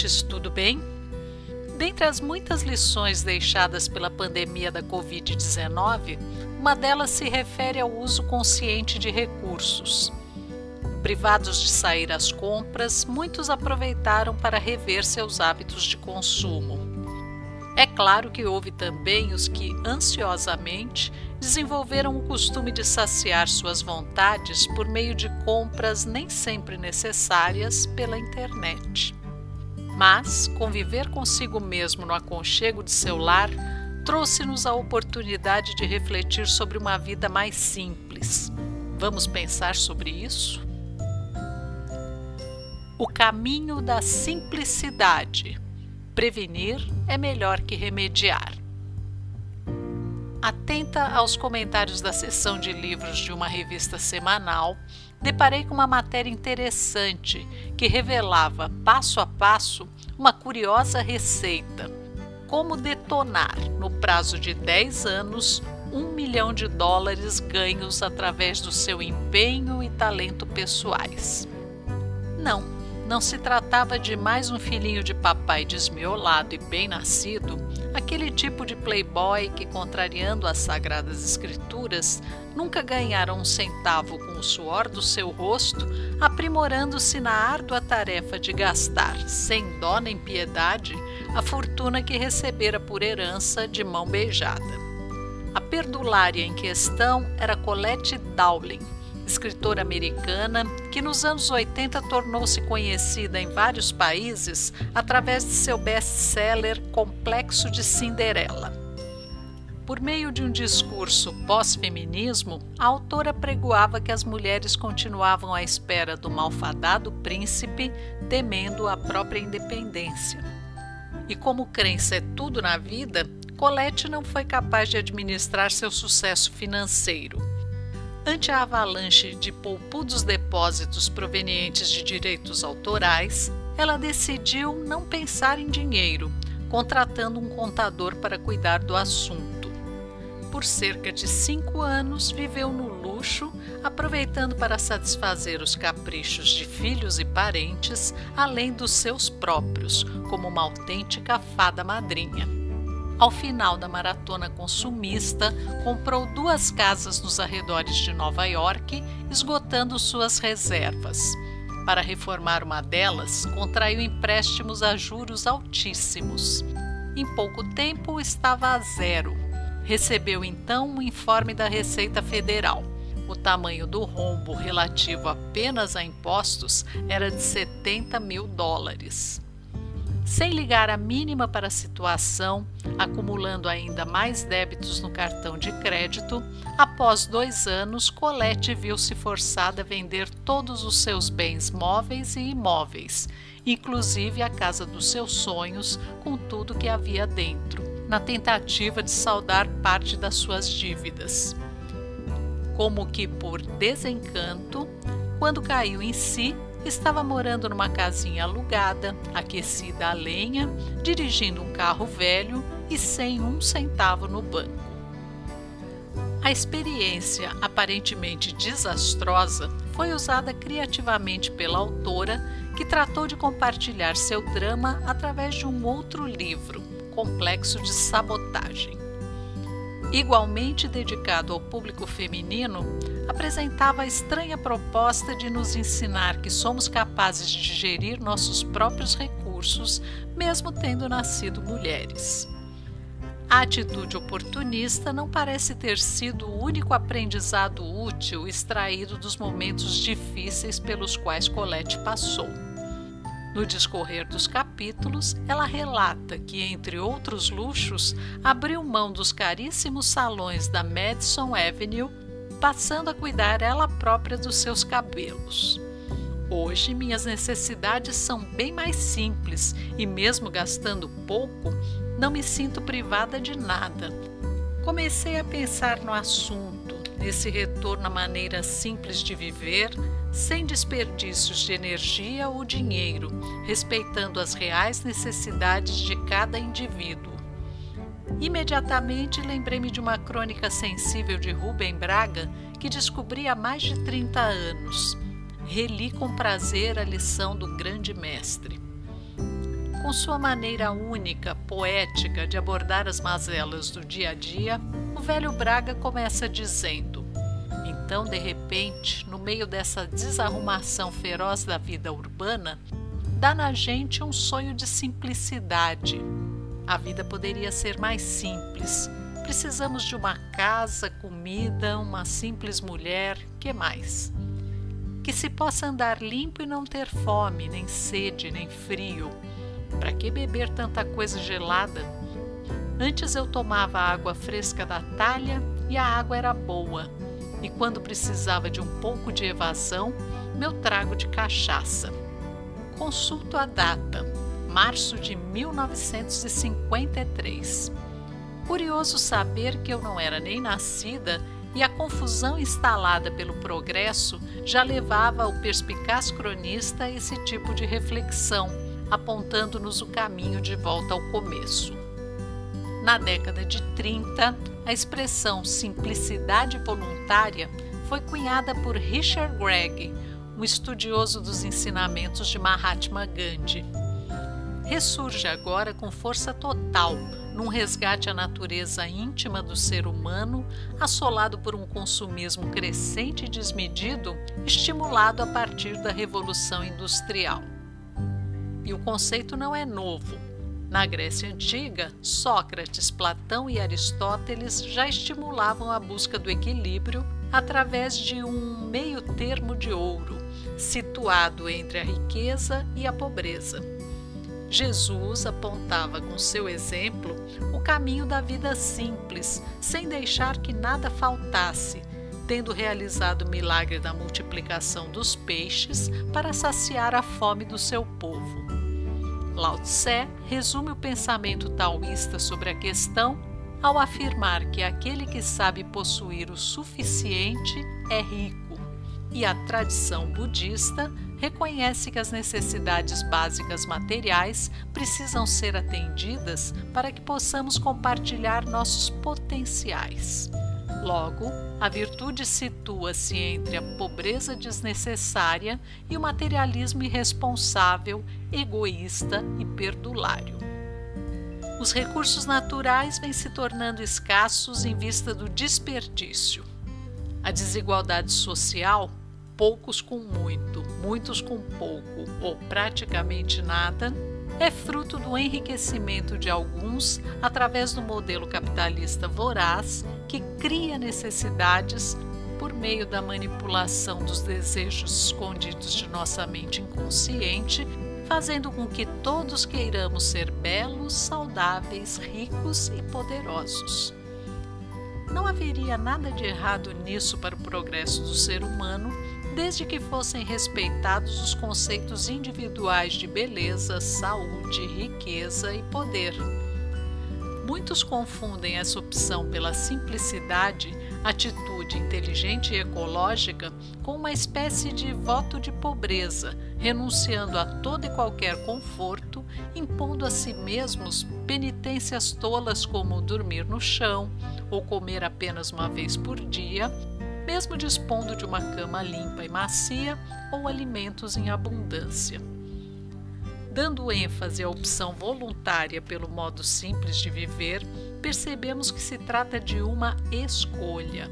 Ouvintes, tudo bem? Dentre as muitas lições deixadas pela pandemia da Covid-19, uma delas se refere ao uso consciente de recursos. Privados de sair às compras, muitos aproveitaram para rever seus hábitos de consumo. É claro que houve também os que, ansiosamente, desenvolveram o costume de saciar suas vontades por meio de compras nem sempre necessárias pela internet. Mas conviver consigo mesmo no aconchego de seu lar trouxe-nos a oportunidade de refletir sobre uma vida mais simples. Vamos pensar sobre isso? O caminho da simplicidade. Prevenir é melhor que remediar. Atenta aos comentários da seção de livros de uma revista semanal, deparei com uma matéria interessante que revelava, passo a passo, uma curiosa receita. Como detonar, no prazo de 10 anos, um milhão de dólares ganhos através do seu empenho e talento pessoais. Não, não se tratava de mais um filhinho de papai desmiolado e bem nascido, aquele tipo de playboy que, contrariando as sagradas escrituras, nunca ganhara um centavo com o suor do seu rosto, aprimorando-se na árdua tarefa de gastar, sem dó nem piedade, a fortuna que recebera por herança de mão beijada. A perdulária em questão era Colette Dowling, escritora americana que nos anos 80 tornou-se conhecida em vários países através de seu best-seller Complexo de Cinderela. Por meio de um discurso pós-feminismo, a autora pregoava que as mulheres continuavam à espera do malfadado príncipe, temendo a própria independência. E como crença é tudo na vida, Colette não foi capaz de administrar seu sucesso financeiro Ante a avalanche de poupudos depósitos provenientes de direitos autorais, ela decidiu não pensar em dinheiro, contratando um contador para cuidar do assunto. Por cerca de cinco anos, viveu no luxo, aproveitando para satisfazer os caprichos de filhos e parentes, além dos seus próprios, como uma autêntica fada madrinha. Ao final da maratona consumista, comprou duas casas nos arredores de Nova York, esgotando suas reservas. Para reformar uma delas, contraiu empréstimos a juros altíssimos. Em pouco tempo estava a zero. Recebeu então um informe da Receita Federal. O tamanho do rombo relativo apenas a impostos era de 70 mil dólares sem ligar a mínima para a situação, acumulando ainda mais débitos no cartão de crédito, após dois anos, Colette viu-se forçada a vender todos os seus bens móveis e imóveis, inclusive a casa dos seus sonhos, com tudo que havia dentro, na tentativa de saldar parte das suas dívidas. Como que por desencanto, quando caiu em si, estava morando numa casinha alugada, aquecida a lenha, dirigindo um carro velho e sem um centavo no banco. A experiência, aparentemente desastrosa, foi usada criativamente pela autora, que tratou de compartilhar seu drama através de um outro livro, Complexo de Sabotagem. Igualmente dedicado ao público feminino, apresentava a estranha proposta de nos ensinar que somos capazes de gerir nossos próprios recursos, mesmo tendo nascido mulheres. A atitude oportunista não parece ter sido o único aprendizado útil extraído dos momentos difíceis pelos quais Colette passou. No discorrer dos capítulos, ela relata que, entre outros luxos, abriu mão dos caríssimos salões da Madison Avenue passando a cuidar ela própria dos seus cabelos. Hoje, minhas necessidades são bem mais simples e, mesmo gastando pouco, não me sinto privada de nada. Comecei a pensar no assunto, nesse retorno à maneira simples de viver, sem desperdícios de energia ou dinheiro, respeitando as reais necessidades de cada indivíduo. Imediatamente lembrei-me de uma crônica sensível de Rubem Braga que descobri há mais de 30 anos. Reli com prazer a lição do grande mestre. Com sua maneira única, poética de abordar as mazelas do dia a dia, o velho Braga começa dizendo: Então, de repente, no meio dessa desarrumação feroz da vida urbana, dá na gente um sonho de simplicidade. A vida poderia ser mais simples. Precisamos de uma casa, comida, uma simples mulher, que mais? Que se possa andar limpo e não ter fome, nem sede, nem frio para que beber tanta coisa gelada? Antes eu tomava água fresca da talha e a água era boa. E quando precisava de um pouco de evasão, meu trago de cachaça. Consulto a data, março de 1953. Curioso saber que eu não era nem nascida e a confusão instalada pelo progresso já levava o perspicaz cronista a esse tipo de reflexão apontando-nos o caminho de volta ao começo. Na década de 30, a expressão simplicidade voluntária foi cunhada por Richard Gregg, um estudioso dos ensinamentos de Mahatma Gandhi. Ressurge agora com força total num resgate à natureza íntima do ser humano, assolado por um consumismo crescente e desmedido, estimulado a partir da Revolução Industrial. E o conceito não é novo. Na Grécia Antiga, Sócrates, Platão e Aristóteles já estimulavam a busca do equilíbrio através de um meio termo de ouro, situado entre a riqueza e a pobreza. Jesus apontava com seu exemplo o caminho da vida simples, sem deixar que nada faltasse, tendo realizado o milagre da multiplicação dos peixes para saciar a fome do seu povo. Lao Tse resume o pensamento taoísta sobre a questão ao afirmar que aquele que sabe possuir o suficiente é rico, e a tradição budista reconhece que as necessidades básicas materiais precisam ser atendidas para que possamos compartilhar nossos potenciais. Logo, a virtude situa-se entre a pobreza desnecessária e o materialismo irresponsável, egoísta e perdulário. Os recursos naturais vêm se tornando escassos em vista do desperdício. A desigualdade social, poucos com muito, muitos com pouco ou praticamente nada, é fruto do enriquecimento de alguns através do modelo capitalista voraz que cria necessidades por meio da manipulação dos desejos escondidos de nossa mente inconsciente, fazendo com que todos queiramos ser belos, saudáveis, ricos e poderosos. Não haveria nada de errado nisso para o progresso do ser humano desde que fossem respeitados os conceitos individuais de beleza, saúde, riqueza e poder. Muitos confundem essa opção pela simplicidade, atitude inteligente e ecológica, com uma espécie de voto de pobreza, renunciando a todo e qualquer conforto, impondo a si mesmos penitências tolas como dormir no chão ou comer apenas uma vez por dia mesmo dispondo de uma cama limpa e macia ou alimentos em abundância. Dando ênfase à opção voluntária pelo modo simples de viver, percebemos que se trata de uma escolha.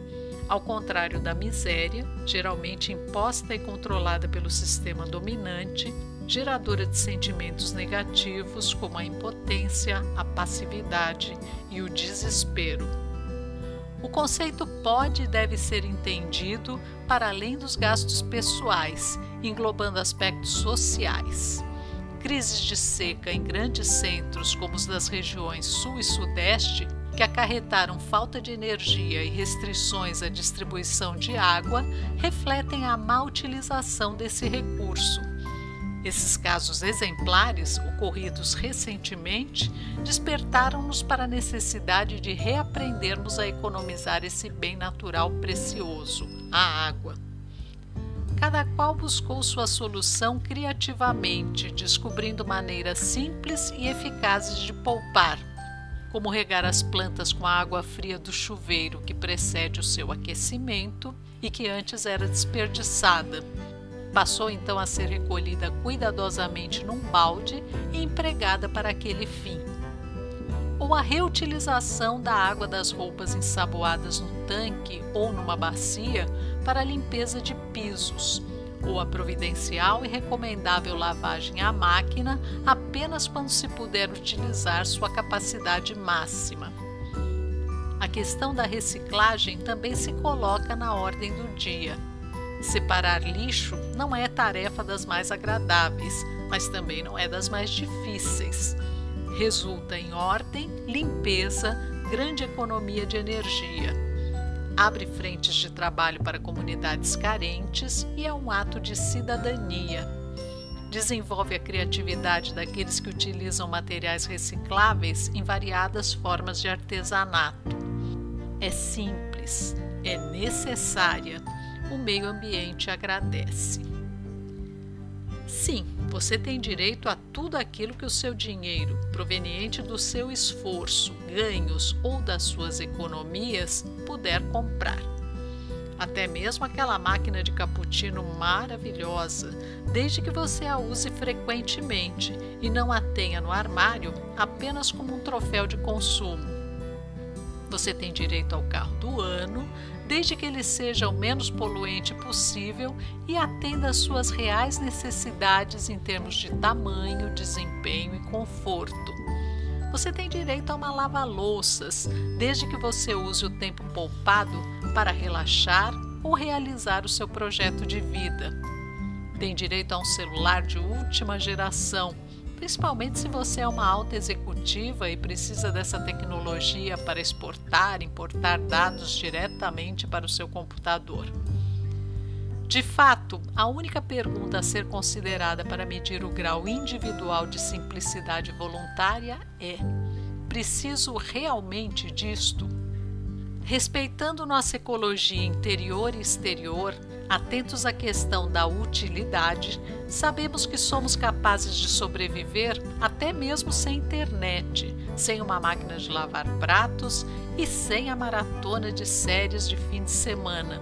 Ao contrário da miséria, geralmente imposta e controlada pelo sistema dominante, geradora de sentimentos negativos como a impotência, a passividade e o desespero. O conceito pode e deve ser entendido para além dos gastos pessoais, englobando aspectos sociais. Crises de seca em grandes centros, como os das regiões Sul e Sudeste, que acarretaram falta de energia e restrições à distribuição de água refletem a má utilização desse recurso. Esses casos exemplares, ocorridos recentemente, despertaram-nos para a necessidade de reaprendermos a economizar esse bem natural precioso, a água. Cada qual buscou sua solução criativamente, descobrindo maneiras simples e eficazes de poupar, como regar as plantas com a água fria do chuveiro que precede o seu aquecimento e que antes era desperdiçada. Passou então a ser recolhida cuidadosamente num balde e empregada para aquele fim. Ou a reutilização da água das roupas ensaboadas no tanque ou numa bacia para limpeza de pisos ou a providencial e recomendável lavagem à máquina apenas quando se puder utilizar sua capacidade máxima. A questão da reciclagem também se coloca na ordem do dia. Separar lixo não é tarefa das mais agradáveis, mas também não é das mais difíceis. Resulta em ordem, limpeza, grande economia de energia abre frentes de trabalho para comunidades carentes e é um ato de cidadania. Desenvolve a criatividade daqueles que utilizam materiais recicláveis em variadas formas de artesanato. É simples, é necessária, o meio ambiente agradece. Sim, você tem direito a tudo aquilo que o seu dinheiro, proveniente do seu esforço, ganhos ou das suas economias, puder comprar. Até mesmo aquela máquina de cappuccino maravilhosa, desde que você a use frequentemente e não a tenha no armário apenas como um troféu de consumo. Você tem direito ao carro do ano, desde que ele seja o menos poluente possível e atenda às suas reais necessidades em termos de tamanho, desempenho e conforto. Você tem direito a uma lava-louças, desde que você use o tempo poupado para relaxar ou realizar o seu projeto de vida. Tem direito a um celular de última geração principalmente se você é uma alta executiva e precisa dessa tecnologia para exportar, importar dados diretamente para o seu computador. De fato, a única pergunta a ser considerada para medir o grau individual de simplicidade voluntária é: preciso realmente disto? Respeitando nossa ecologia interior e exterior, atentos à questão da utilidade, sabemos que somos capazes de sobreviver até mesmo sem internet, sem uma máquina de lavar pratos e sem a maratona de séries de fim de semana.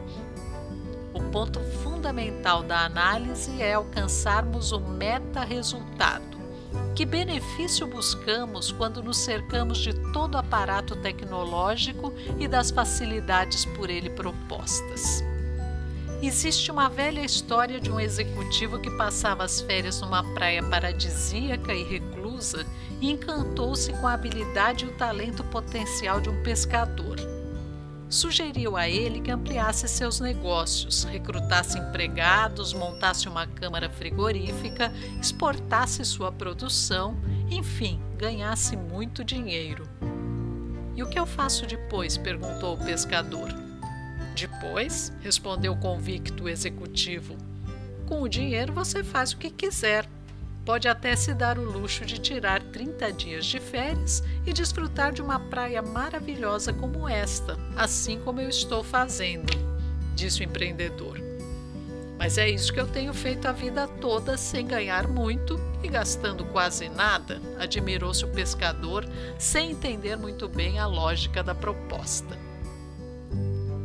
O ponto fundamental da análise é alcançarmos o meta-resultado. Que benefício buscamos quando nos cercamos de todo o aparato tecnológico e das facilidades por ele propostas? Existe uma velha história de um executivo que passava as férias numa praia paradisíaca e reclusa e encantou-se com a habilidade e o talento potencial de um pescador. Sugeriu a ele que ampliasse seus negócios, recrutasse empregados, montasse uma câmara frigorífica, exportasse sua produção, enfim, ganhasse muito dinheiro. E o que eu faço depois? perguntou o pescador. Depois, respondeu o convicto executivo, com o dinheiro você faz o que quiser. Pode até se dar o luxo de tirar 30 dias de férias e desfrutar de uma praia maravilhosa como esta, assim como eu estou fazendo, disse o empreendedor. Mas é isso que eu tenho feito a vida toda sem ganhar muito e gastando quase nada, admirou-se o pescador, sem entender muito bem a lógica da proposta.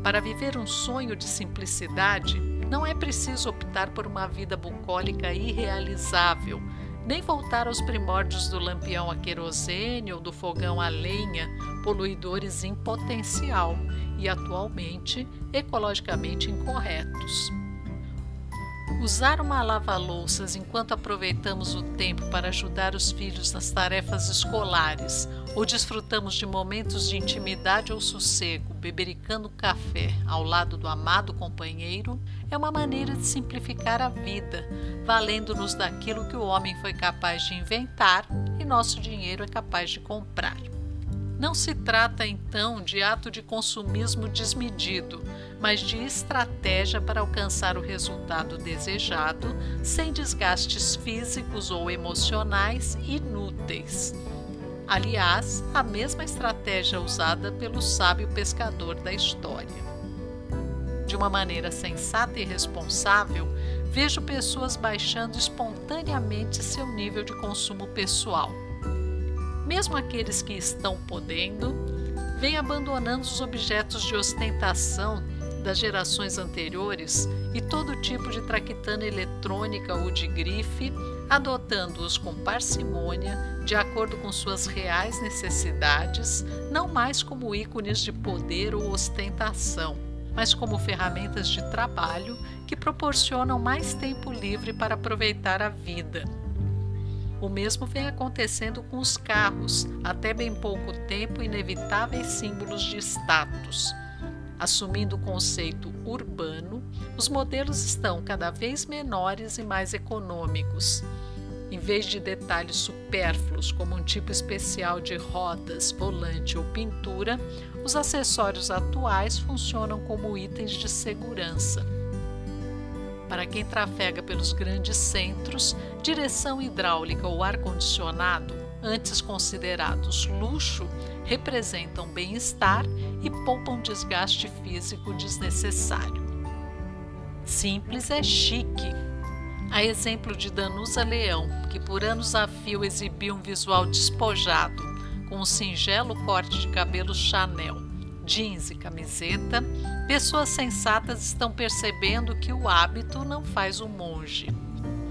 Para viver um sonho de simplicidade, não é preciso optar por uma vida bucólica irrealizável, nem voltar aos primórdios do lampião a querosene ou do fogão a lenha, poluidores em potencial e atualmente ecologicamente incorretos. Usar uma lava-louças enquanto aproveitamos o tempo para ajudar os filhos nas tarefas escolares ou desfrutamos de momentos de intimidade ou sossego, bebericando café ao lado do amado companheiro, é uma maneira de simplificar a vida, valendo-nos daquilo que o homem foi capaz de inventar e nosso dinheiro é capaz de comprar. Não se trata então de ato de consumismo desmedido, mas de estratégia para alcançar o resultado desejado sem desgastes físicos ou emocionais inúteis. Aliás, a mesma estratégia usada pelo sábio pescador da história. De uma maneira sensata e responsável, vejo pessoas baixando espontaneamente seu nível de consumo pessoal mesmo aqueles que estão podendo, vêm abandonando os objetos de ostentação das gerações anteriores e todo tipo de traquitana eletrônica ou de grife, adotando-os com parcimônia, de acordo com suas reais necessidades, não mais como ícones de poder ou ostentação, mas como ferramentas de trabalho que proporcionam mais tempo livre para aproveitar a vida. O mesmo vem acontecendo com os carros, até bem pouco tempo inevitáveis símbolos de status. Assumindo o conceito urbano, os modelos estão cada vez menores e mais econômicos. Em vez de detalhes supérfluos, como um tipo especial de rodas, volante ou pintura, os acessórios atuais funcionam como itens de segurança para quem trafega pelos grandes centros, direção hidráulica ou ar-condicionado, antes considerados luxo, representam bem-estar e poupam desgaste físico desnecessário. Simples é chique. A exemplo de Danusa Leão, que por anos a fio exibiu um visual despojado, com um singelo corte de cabelo Chanel jeans e camiseta, pessoas sensatas estão percebendo que o hábito não faz o monge.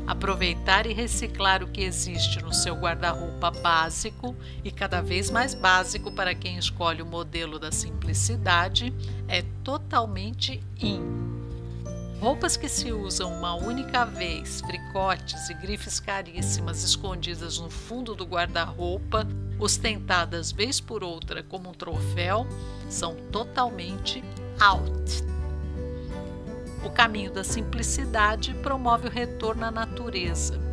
Aproveitar e reciclar o que existe no seu guarda-roupa básico e cada vez mais básico para quem escolhe o modelo da simplicidade é totalmente in. Roupas que se usam uma única vez, fricotes e grifes caríssimas escondidas no fundo do guarda-roupa, ostentadas vez por outra como um troféu, são totalmente out. O caminho da simplicidade promove o retorno à natureza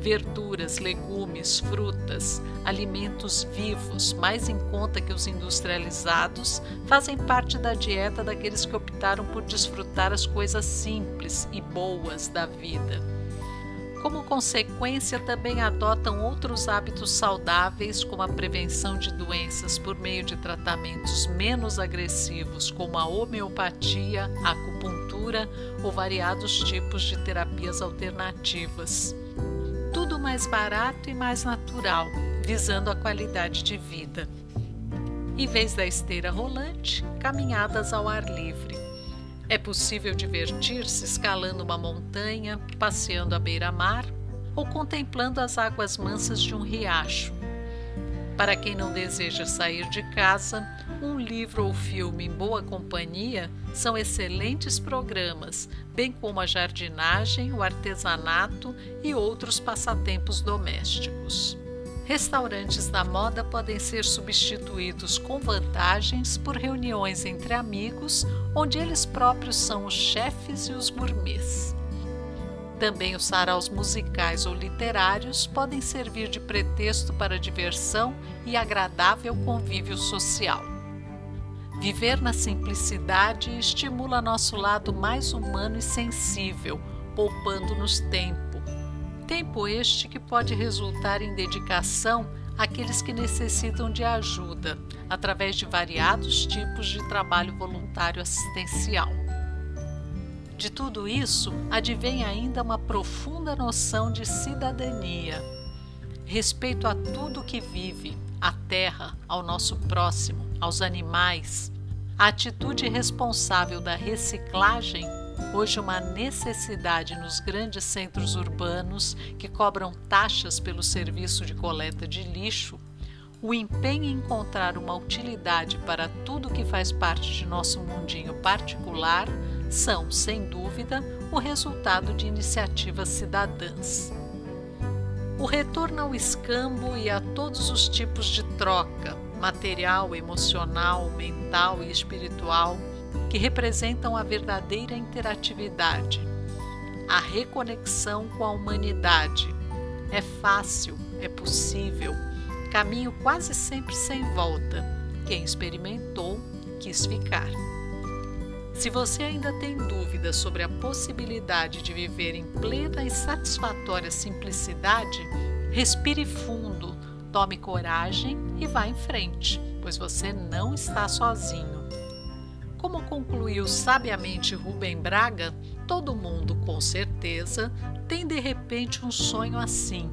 verduras, legumes, frutas, alimentos vivos, mais em conta que os industrializados, fazem parte da dieta daqueles que optaram por desfrutar as coisas simples e boas da vida. Como consequência, também adotam outros hábitos saudáveis, como a prevenção de doenças por meio de tratamentos menos agressivos, como a homeopatia, a acupuntura ou variados tipos de terapias alternativas tudo mais barato e mais natural, visando a qualidade de vida. Em vez da esteira rolante, caminhadas ao ar livre. É possível divertir-se escalando uma montanha, passeando à beira-mar ou contemplando as águas mansas de um riacho. Para quem não deseja sair de casa, um livro ou filme em boa companhia são excelentes programas, bem como a jardinagem, o artesanato e outros passatempos domésticos. Restaurantes da moda podem ser substituídos com vantagens por reuniões entre amigos, onde eles próprios são os chefes e os gourmets. Também os saraus musicais ou literários podem servir de pretexto para diversão e agradável convívio social. Viver na simplicidade estimula nosso lado mais humano e sensível, poupando-nos tempo. Tempo este que pode resultar em dedicação àqueles que necessitam de ajuda, através de variados tipos de trabalho voluntário assistencial. De tudo isso, advém ainda uma profunda noção de cidadania, respeito a tudo que vive, à terra, ao nosso próximo, aos animais. A atitude responsável da reciclagem, hoje uma necessidade nos grandes centros urbanos que cobram taxas pelo serviço de coleta de lixo, o empenho em encontrar uma utilidade para tudo que faz parte de nosso mundinho particular são, sem dúvida, o resultado de iniciativas cidadãs. O retorno ao escambo e a todos os tipos de troca, material, emocional, mental e espiritual, que representam a verdadeira interatividade, a reconexão com a humanidade. É fácil, é possível. caminho quase sempre sem volta. Quem experimentou quis ficar. Se você ainda tem dúvidas sobre a possibilidade de viver em plena e satisfatória simplicidade, respire fundo, tome coragem e vá em frente, pois você não está sozinho. Como concluiu sabiamente Rubem Braga, todo mundo, com certeza, tem de repente um sonho assim.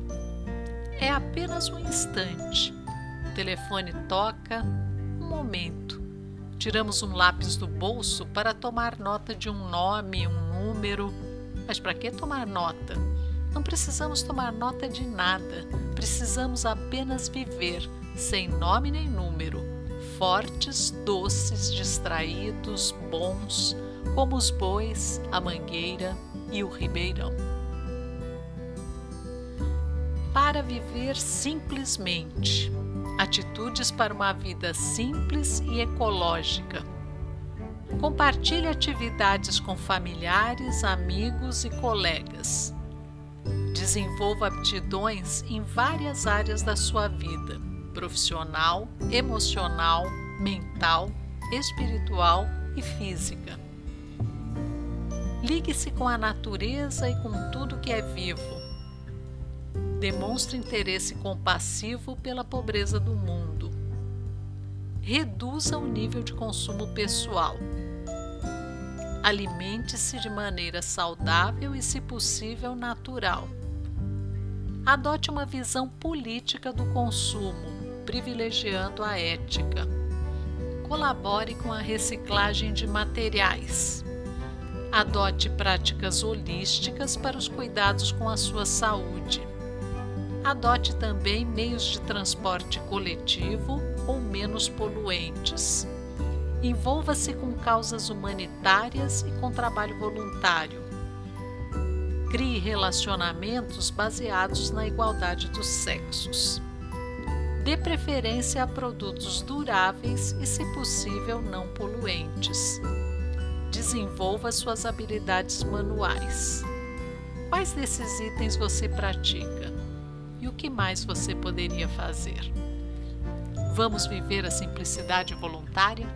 É apenas um instante. O telefone toca, um momento. Tiramos um lápis do bolso para tomar nota de um nome, um número. Mas para que tomar nota? Não precisamos tomar nota de nada. Precisamos apenas viver, sem nome nem número fortes, doces, distraídos, bons, como os bois, a mangueira e o ribeirão. Para viver simplesmente, atitudes para uma vida simples e ecológica. Compartilhe atividades com familiares, amigos e colegas. Desenvolva aptidões em várias áreas da sua vida profissional, emocional, mental, espiritual e física. Ligue-se com a natureza e com tudo que é vivo. Demonstre interesse compassivo pela pobreza do mundo. Reduza o nível de consumo pessoal. Alimente-se de maneira saudável e, se possível, natural. Adote uma visão política do consumo privilegiando a ética. Colabore com a reciclagem de materiais. Adote práticas holísticas para os cuidados com a sua saúde. Adote também meios de transporte coletivo ou menos poluentes. Envolva-se com causas humanitárias e com trabalho voluntário. Crie relacionamentos baseados na igualdade dos sexos. Dê preferência a produtos duráveis e, se possível, não poluentes. Desenvolva suas habilidades manuais. Quais desses itens você pratica? E o que mais você poderia fazer? Vamos viver a simplicidade voluntária?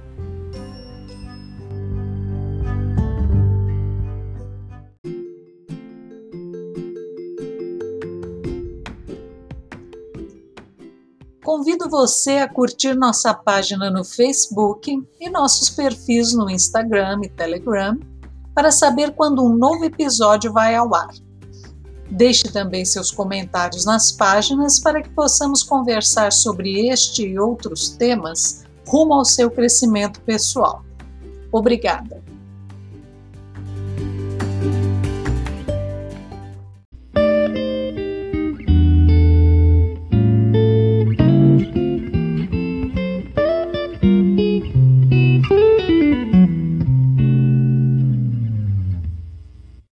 Convido você a curtir nossa página no Facebook e nossos perfis no Instagram e Telegram para saber quando um novo episódio vai ao ar. Deixe também seus comentários nas páginas para que possamos conversar sobre este e outros temas rumo ao seu crescimento pessoal. Obrigada!